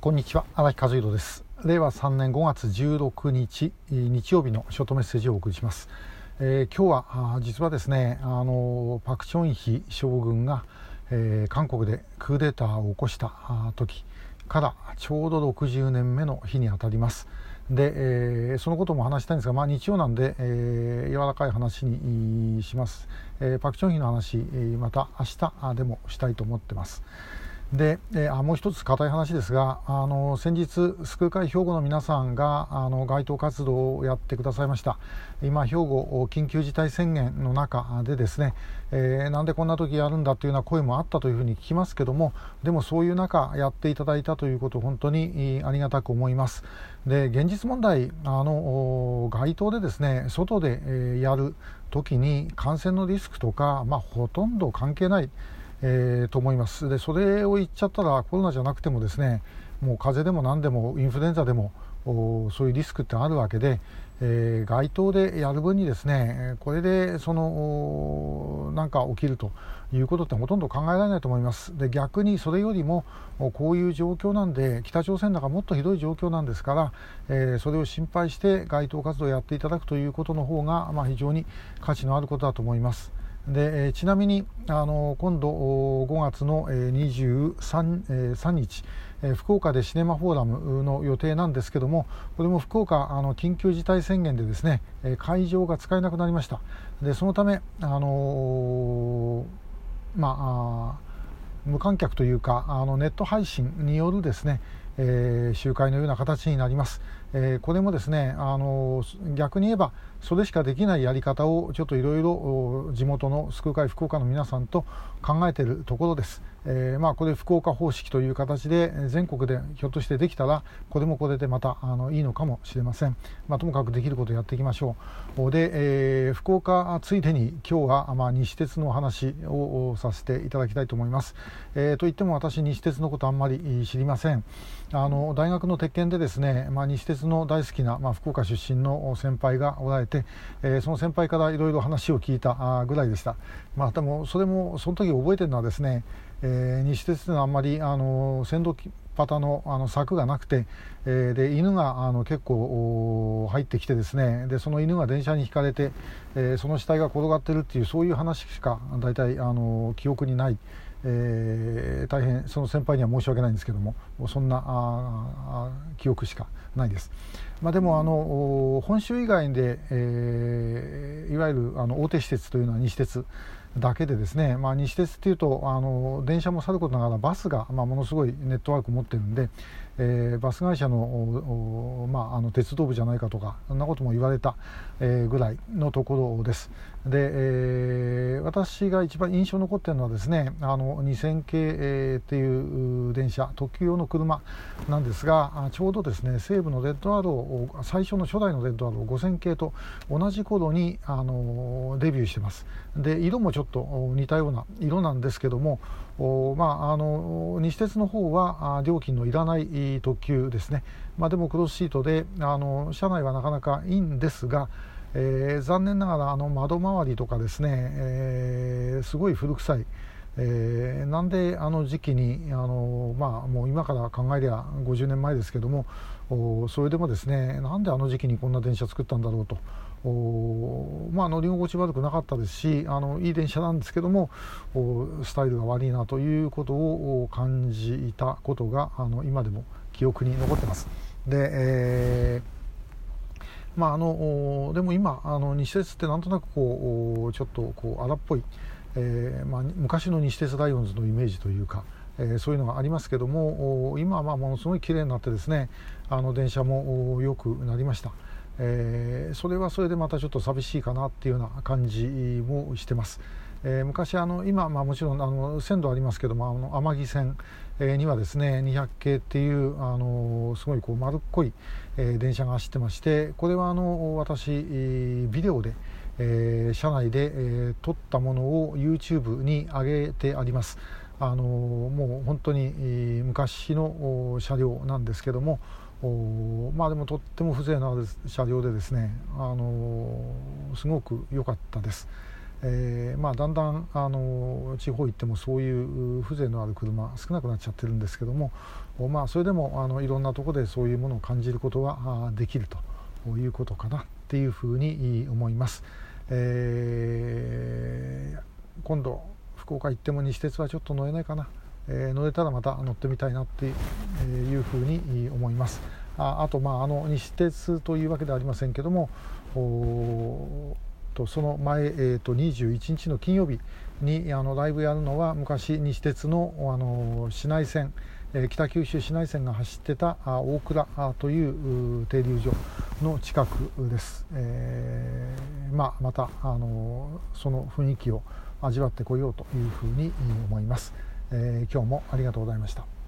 こんにちは荒木和弘です。令和3年5月16日日曜日のショートメッセージをお送りします、えー、今日は実はですねあのパク・チョンヒ将軍が、えー、韓国でクーデターを起こした時からちょうど60年目の日にあたります。で、えー、そのことも話したいんですが、まあ、日曜なんで、えー、柔らかい話にします、えー、パク・チョンヒの話また明日でもしたいと思ってます。で、えー、もう一つ硬い話ですがあの先日救う会兵庫の皆さんがあの街頭活動をやってくださいました。今兵庫緊急事態宣言の中でですね、えー、なんでこんな時やるんだというような声もあったというふうに聞きますけどもでもそういう中やっていただいたということ本当にありがたく思います。で現実問題あの街頭でですね外で、やる時に感染のリスクとか、まあ、ほとんど関係ないえー、と思いますでそれを言っちゃったらコロナじゃなくてもですねもう風邪でも何でもインフルエンザでもそういうリスクってあるわけで、えー、街頭でやる分にですねこれでそのなんか起きるということってほとんど考えられないと思いますで逆にそれよりもこういう状況なんで北朝鮮なんかもっとひどい状況なんですから、えー、それを心配して街頭活動をやっていただくということの方が、まあ、非常に価値のあることだと思います。で、ちなみにあの今度5月の23日、福岡でシネマフォーラムの予定なんですけどもこれも福岡あの緊急事態宣言でですね会場が使えなくなりました。でそのためあのまあ無観客というかあのネット配信によるですねえー、集会のような形になります、えー、これもですねあの逆に言えばそれしかできないやり方をちょっといろいろ地元の救う会福岡の皆さんと考えているところです、えー、まあ、これ福岡方式という形で全国でひょっとしてできたらこれもこれでまたあのいいのかもしれません、まあ、ともかくできることをやっていきましょう。で、えー、福岡ついでに今日は、まあ、西鉄の話をさせていただきたいと思います、えー、といっても私西鉄のことあんまり知りません。あの大学の鉄拳でですね、まあ、西鉄の大好きな、まあ、福岡出身の先輩がおられて、えー、その先輩からいろいろ話を聞いたぐらいでした、まあ、でもそれもその時覚えてるのはですね、えー、西鉄というのはあんまりあの線路パタのあの柵がなくて、えー、で犬があの結構入ってきてですねでその犬が電車にひかれて、えー、その死体が転がってるっていうそういう話しか大体あの記憶にない。えー、大変その先輩には申し訳ないんですけどもそんなあ記憶しかないです。まあ、でもあの本州以外で、えー、いわゆるあの大手施設というのは西鉄だけでですね、まあ、西鉄っていうとあの電車もさることながらバスが、まあ、ものすごいネットワーク持ってるんで、えー、バス会社の,、まあ、あの鉄道部じゃないかとかそんなことも言われた、えー、ぐらいのところです。で、えー、私が一番印象に残っているのはですねあの2000系、えー、っていう電車特急用の車なんですがちょうどですね西武のレッドアロー最初の初代のレッドアロー5000系と同じ頃にあのデビューしてますで色もちょっと似たような色なんですけどもまあ、あの西鉄の方は料金のいらない特急ですね、まあ、でもクロスシートであの車内はなかなかいいんですが、えー、残念ながらあの窓周りとかですね、えー、すごい古臭い。えー、なんであの時期にあの、まあ、もう今から考えりゃ50年前ですけどもそれでもですねなんであの時期にこんな電車作ったんだろうとまあ、乗り心地悪くなかったですしあのいい電車なんですけどもスタイルが悪いなということを感じたことがあの今でも記憶に残ってます。で、えーまあ、あのでも今あの西鉄ってなんとなくこうちょっとこう荒っぽい、えーまあ、昔の西鉄ライオンズのイメージというか、えー、そういうのがありますけども今はまあものすごい綺麗になってですねあの電車も良くなりました。えー、それはそれでまたちょっと寂しいかなっていうような感じもしてます。えー、昔あの今、まあ、もちろんあの線路ありますけどもあの天城線、にはですね200系っていうあのすごいこう丸っこい、電車が走ってましてこれはあの私ビデオで、えー、車内で、えー、撮ったものを YouTube に上げてあります。あのもう本当に昔の車両なんですけどもまあでもとっても風情のある車両でですね、あのすごく良かったです。えー、まあ、だんだんあの地方行ってもそういう風情のある車少なくなっちゃってるんですけども、まあ、それでもあのいろんなとこでそういうものを感じることはできるということかなっていうふうに思います。えー、今度福岡行っても西鉄はちょっと乗れないかな、えー、乗れたらまた乗ってみたいなっていうふうに思います。ああと、まあ、あの西鉄というわけではありませんけどもとその前、えー、と21日の金曜日にあのライブやるのは昔西鉄のあの市内線、えー、北九州市内線が走ってたあ大倉という停留所の近くです、えーまあ、またあのその雰囲気を味わってこようというふうに思います、えー、今日もありがとうございました。